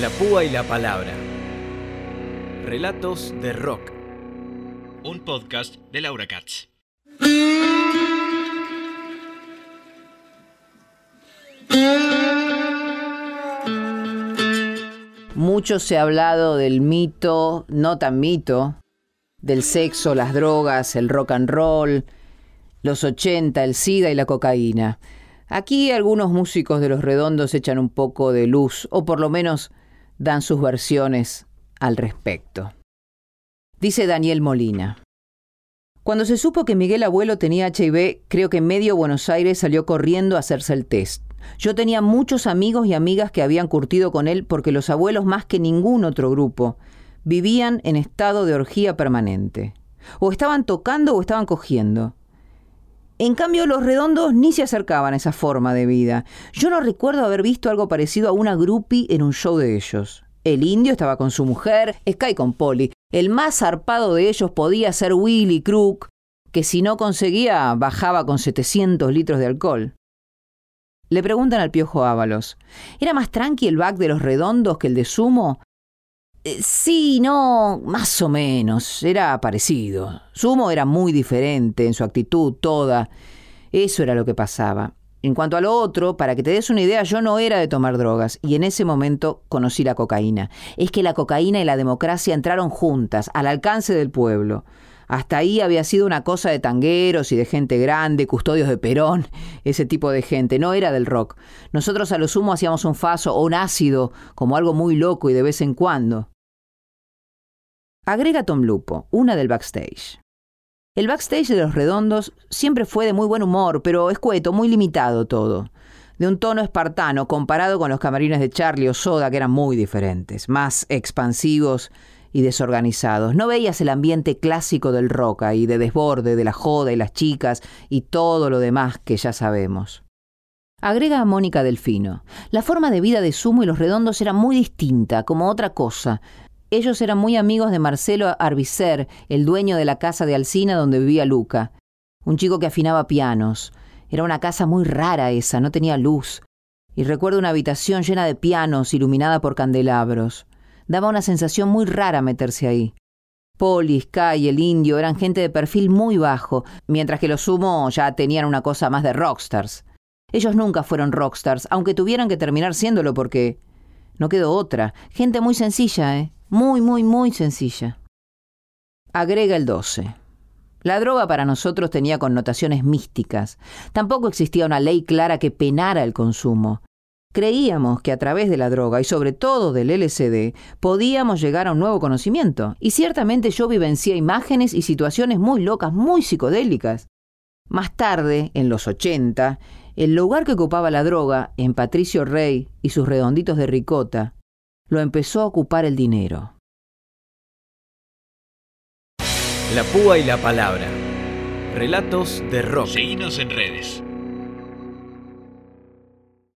La púa y la palabra. Relatos de rock. Un podcast de Laura Katz. Mucho se ha hablado del mito, no tan mito, del sexo, las drogas, el rock and roll, los 80, el SIDA y la cocaína. Aquí algunos músicos de los redondos echan un poco de luz, o por lo menos dan sus versiones al respecto. Dice Daniel Molina. Cuando se supo que Miguel Abuelo tenía HIV, creo que medio Buenos Aires salió corriendo a hacerse el test. Yo tenía muchos amigos y amigas que habían curtido con él porque los abuelos más que ningún otro grupo vivían en estado de orgía permanente. O estaban tocando o estaban cogiendo. En cambio, los redondos ni se acercaban a esa forma de vida. Yo no recuerdo haber visto algo parecido a una groupie en un show de ellos. El indio estaba con su mujer, Sky con Polly. El más zarpado de ellos podía ser Willy Crook, que si no conseguía bajaba con 700 litros de alcohol. Le preguntan al Piojo Ábalos, ¿era más tranqui el back de los redondos que el de Sumo? Eh, sí, no, más o menos, era parecido. Sumo era muy diferente en su actitud toda. Eso era lo que pasaba. En cuanto a lo otro, para que te des una idea, yo no era de tomar drogas y en ese momento conocí la cocaína. Es que la cocaína y la democracia entraron juntas, al alcance del pueblo. Hasta ahí había sido una cosa de tangueros y de gente grande, custodios de Perón, ese tipo de gente, no era del rock. Nosotros a lo sumo hacíamos un faso o un ácido, como algo muy loco y de vez en cuando. Agrega Tom Lupo, una del backstage. El backstage de los redondos siempre fue de muy buen humor, pero escueto, muy limitado todo. De un tono espartano comparado con los camarines de Charlie o Soda, que eran muy diferentes, más expansivos y desorganizados. No veías el ambiente clásico del rock y de desborde, de la joda y las chicas y todo lo demás que ya sabemos. Agrega a Mónica Delfino. La forma de vida de Sumo y los redondos era muy distinta, como otra cosa, ellos eran muy amigos de Marcelo Arbicer, el dueño de la casa de Alcina donde vivía Luca, un chico que afinaba pianos. Era una casa muy rara esa, no tenía luz. Y recuerdo una habitación llena de pianos, iluminada por candelabros. Daba una sensación muy rara meterse ahí. Poli, Sky y el indio eran gente de perfil muy bajo, mientras que los sumo ya tenían una cosa más de rockstars. Ellos nunca fueron rockstars, aunque tuvieran que terminar siéndolo porque... No quedó otra. Gente muy sencilla, ¿eh? Muy, muy, muy sencilla. Agrega el 12. La droga para nosotros tenía connotaciones místicas. Tampoco existía una ley clara que penara el consumo. Creíamos que a través de la droga y sobre todo del LSD podíamos llegar a un nuevo conocimiento. Y ciertamente yo vivencié imágenes y situaciones muy locas, muy psicodélicas. Más tarde, en los 80, el lugar que ocupaba la droga en Patricio Rey y sus redonditos de ricota lo empezó a ocupar el dinero. La púa y la palabra. Relatos de rock. Seguinos en redes.